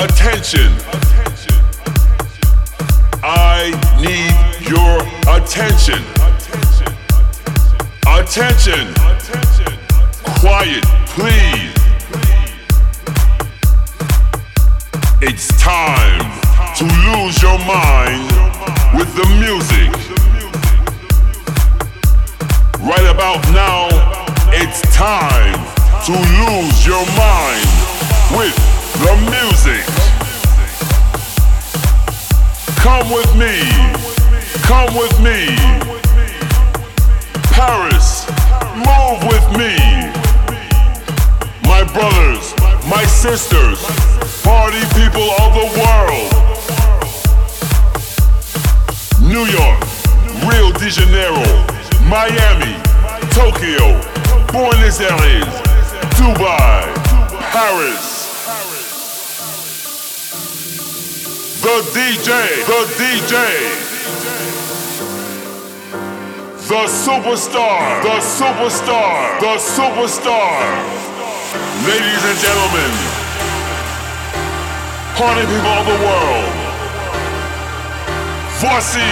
attention. I need your attention. Attention. Quiet, please. It's time to lose your mind with the music. Right about now, it's time to lose your mind with the music. Come with me. Come with me. Paris, move with me. My brothers, my sisters, party people of the world. New York, Rio de Janeiro, Miami, Tokyo, Buenos Aires, Dubai, Paris. The DJ, the DJ, the superstar, the superstar, the superstar. Ladies and gentlemen, party people of the world, voici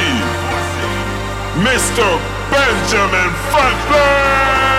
Mr. Benjamin Franklin.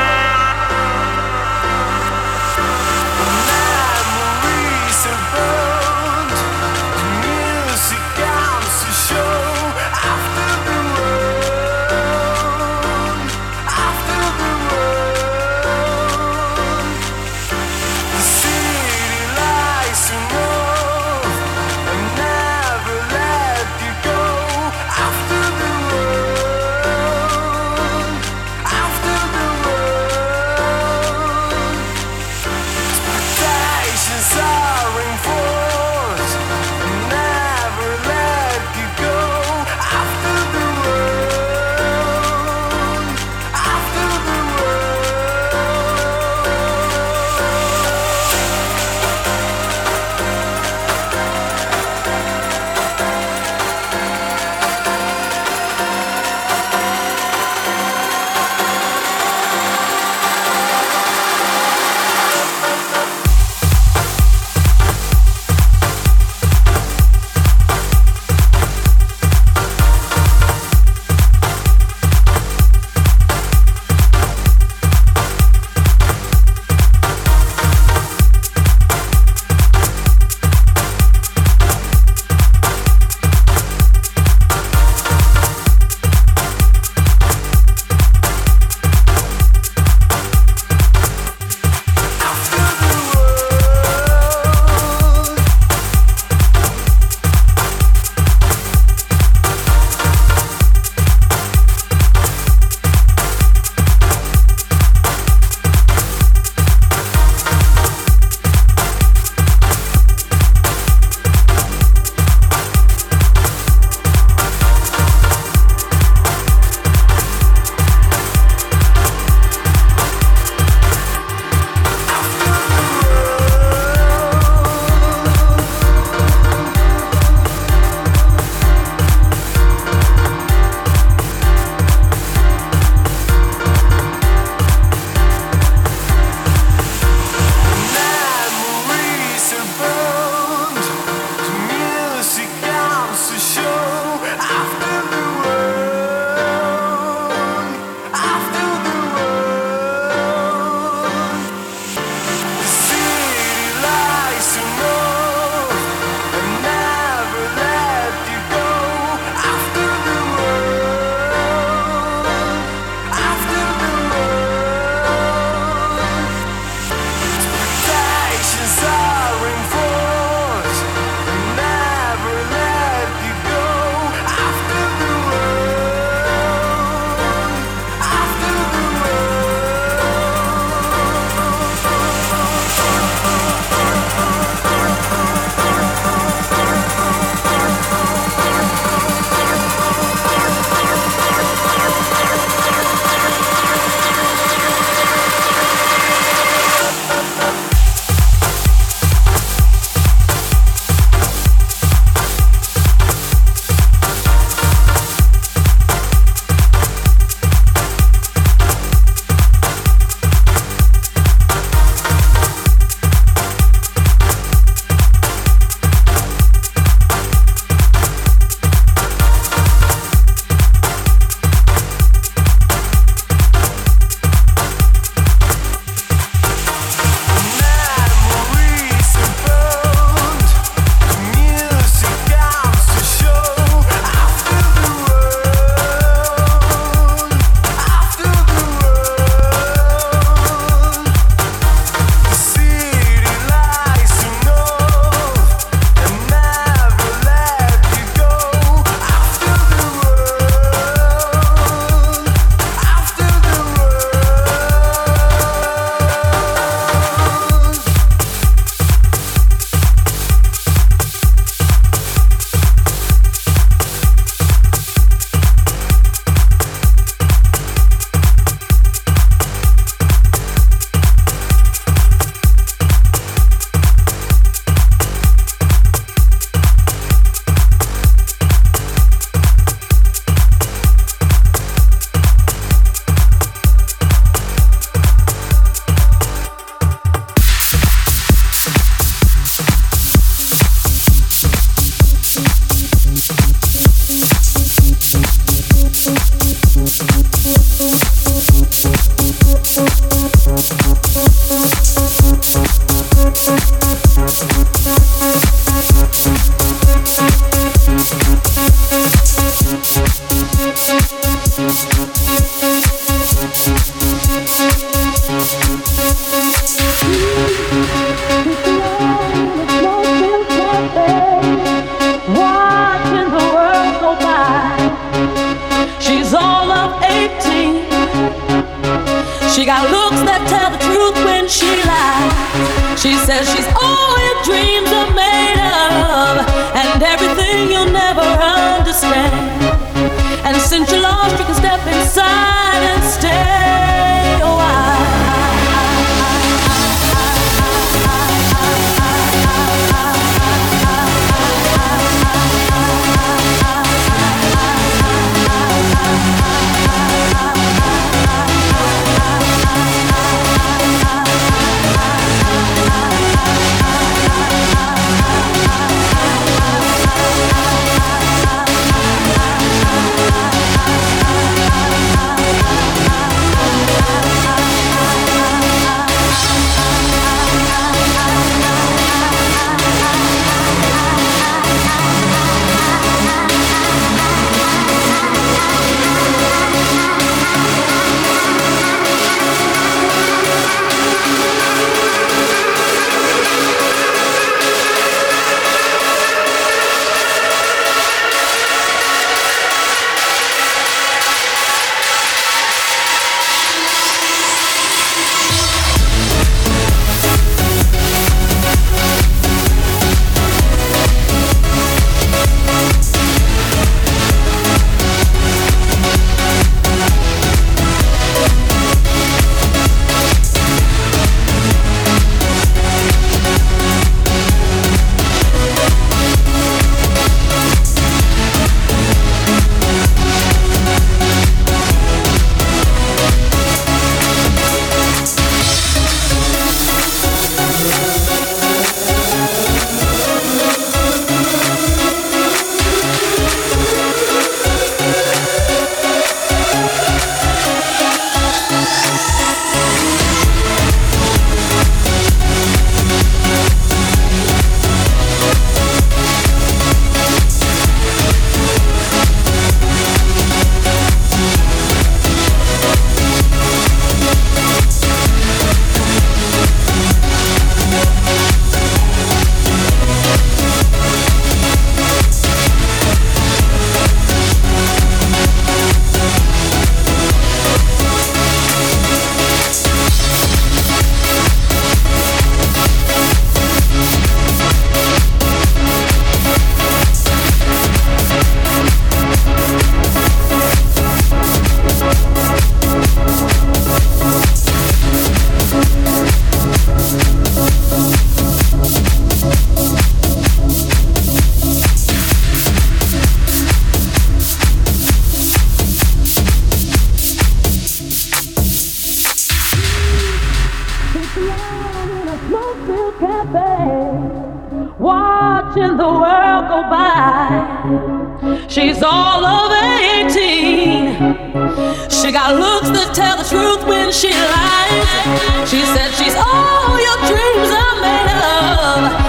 watching the world go by. She's all over 18. She got looks that tell the truth when she lies. She said she's all your dreams are made of.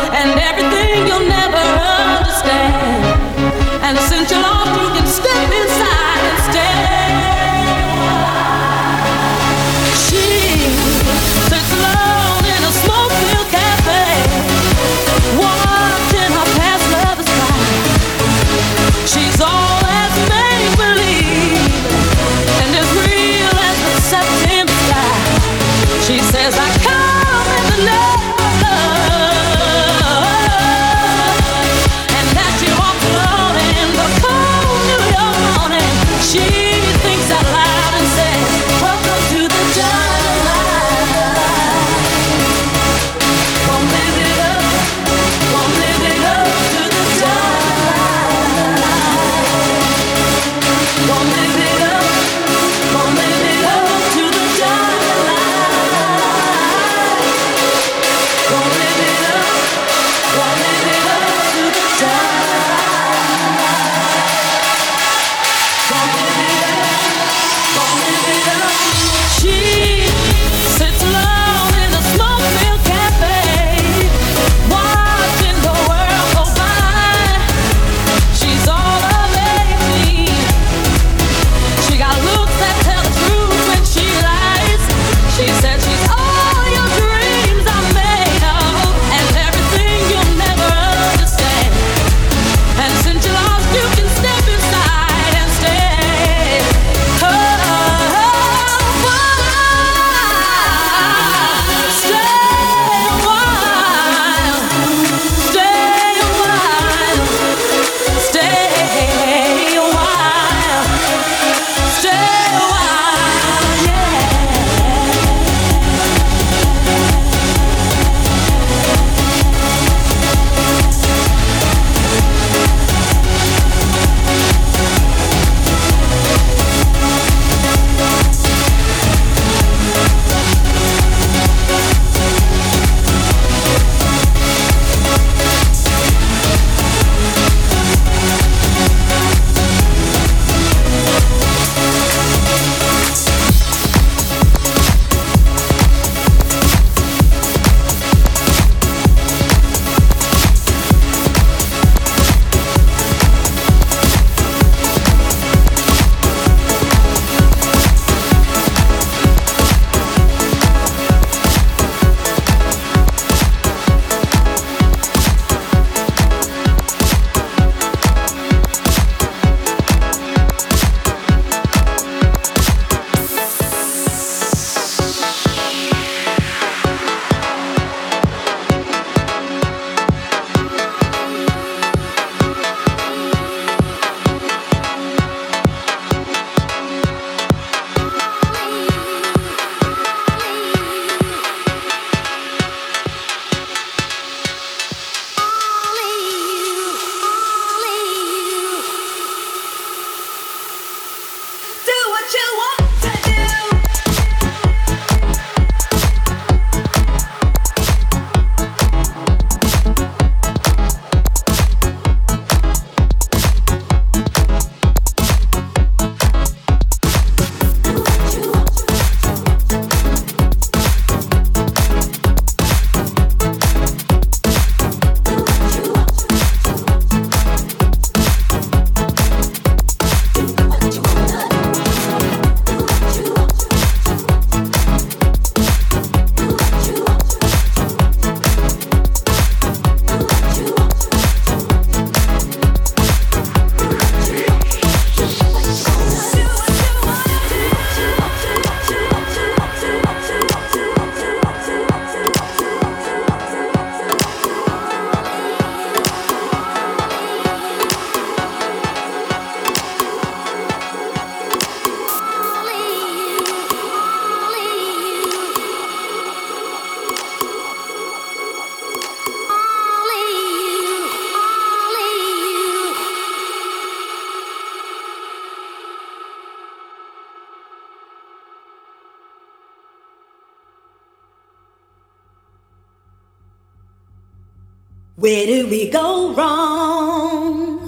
Where did we go wrong?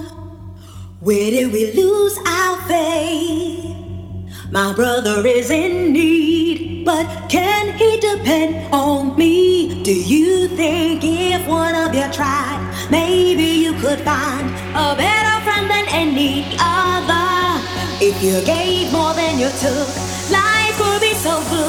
Where did we lose our faith? My brother is in need, but can he depend on me? Do you think if one of you tried, maybe you could find a better friend than any other? If you gave more than you took, life would be so good.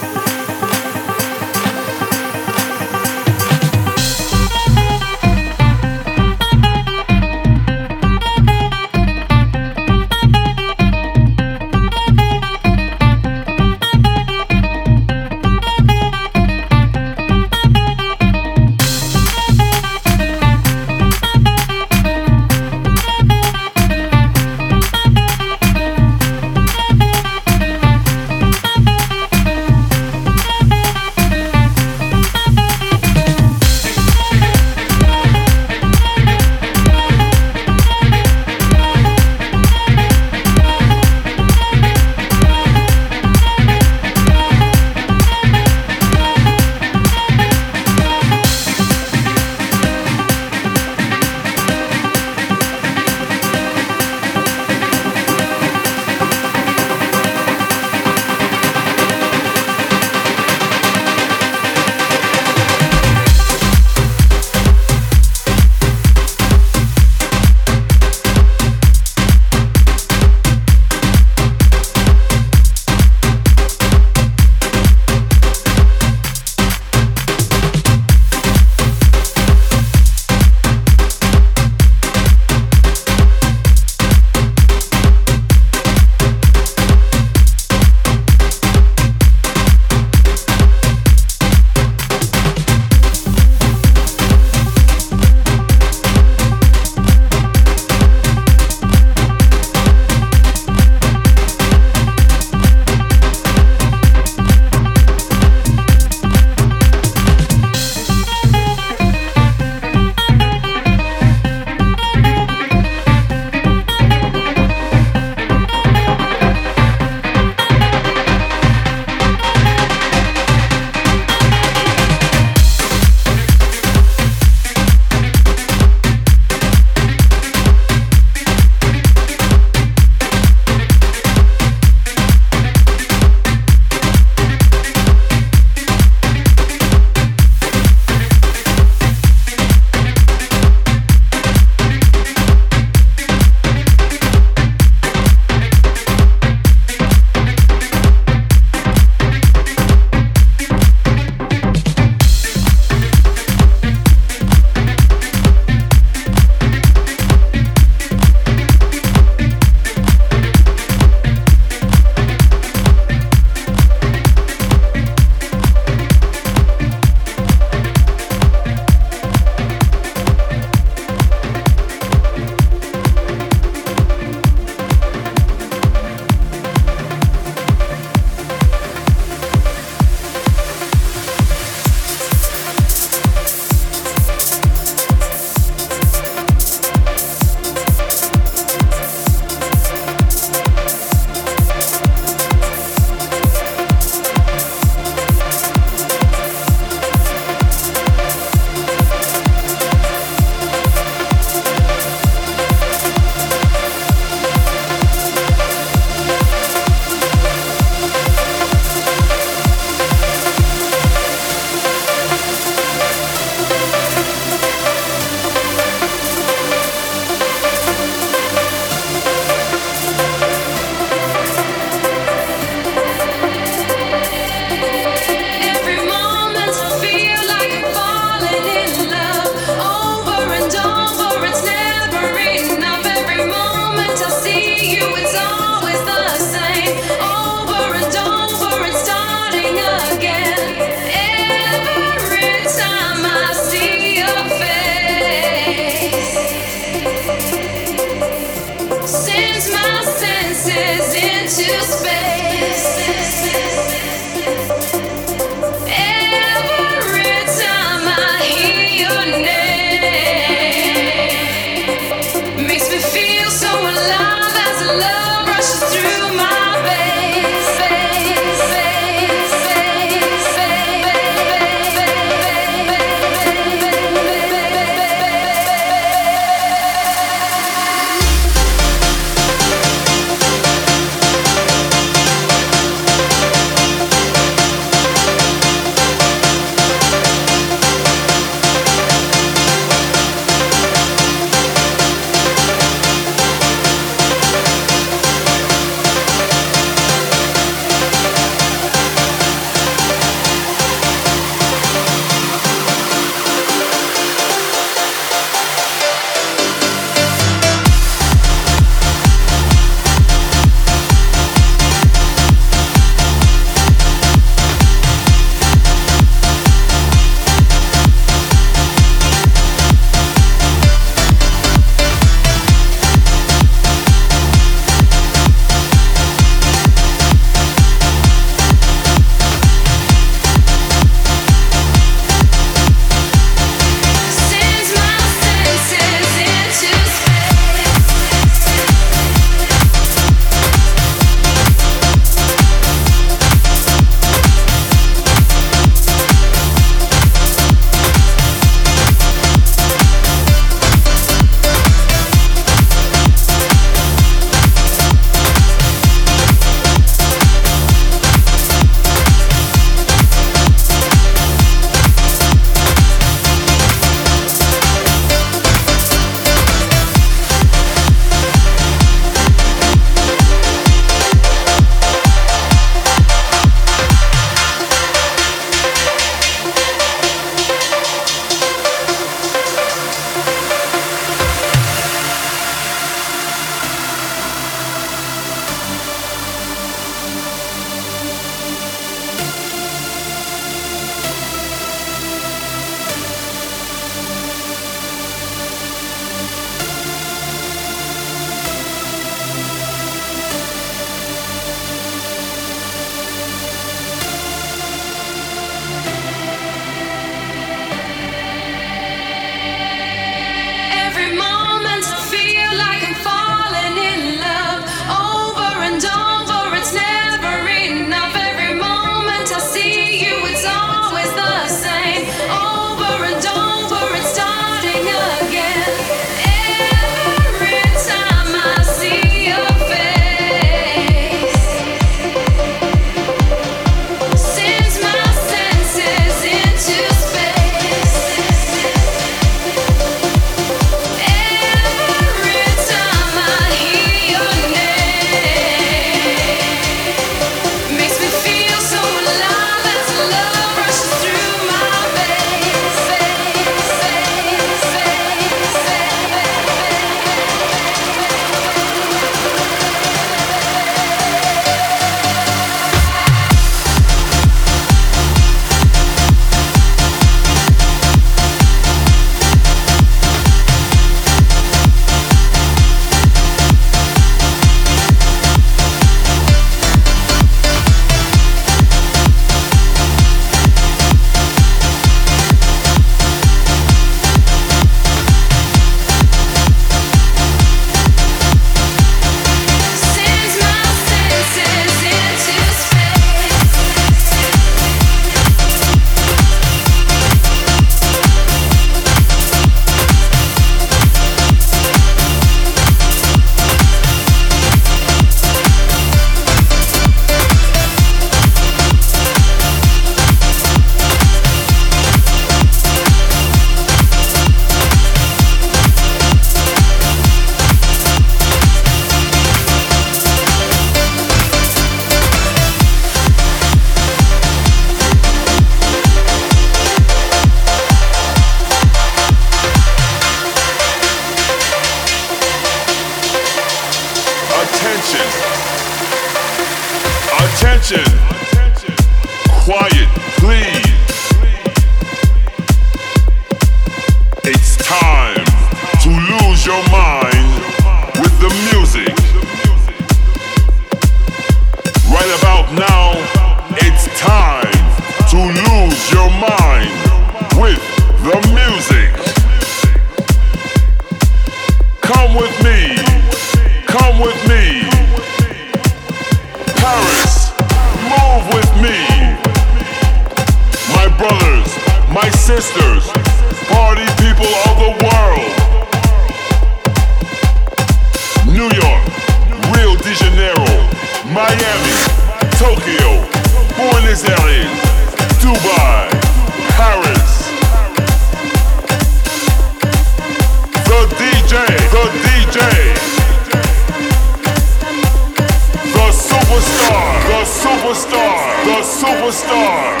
A superstar.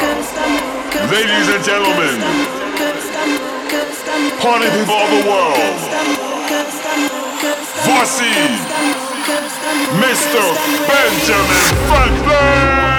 Ladies and gentlemen, party people of the world. Voici Mr. Benjamin Franklin.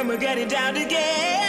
When we're getting down together?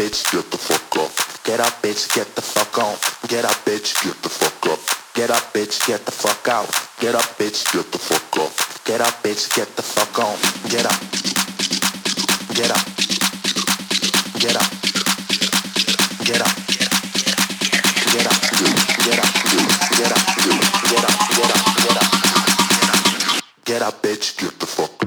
Bitch, get the fuck up. Get up, bitch, get the fuck on. Get up, bitch, get the fuck up. Get up, bitch, get the fuck out. Get up, bitch, get the fuck up. Get up, bitch, get the fuck on. Get up. Get up. Get up. Get up. Get up. Get up. Get up. Get up. Get up. Get up. Get up, bitch, get the fuck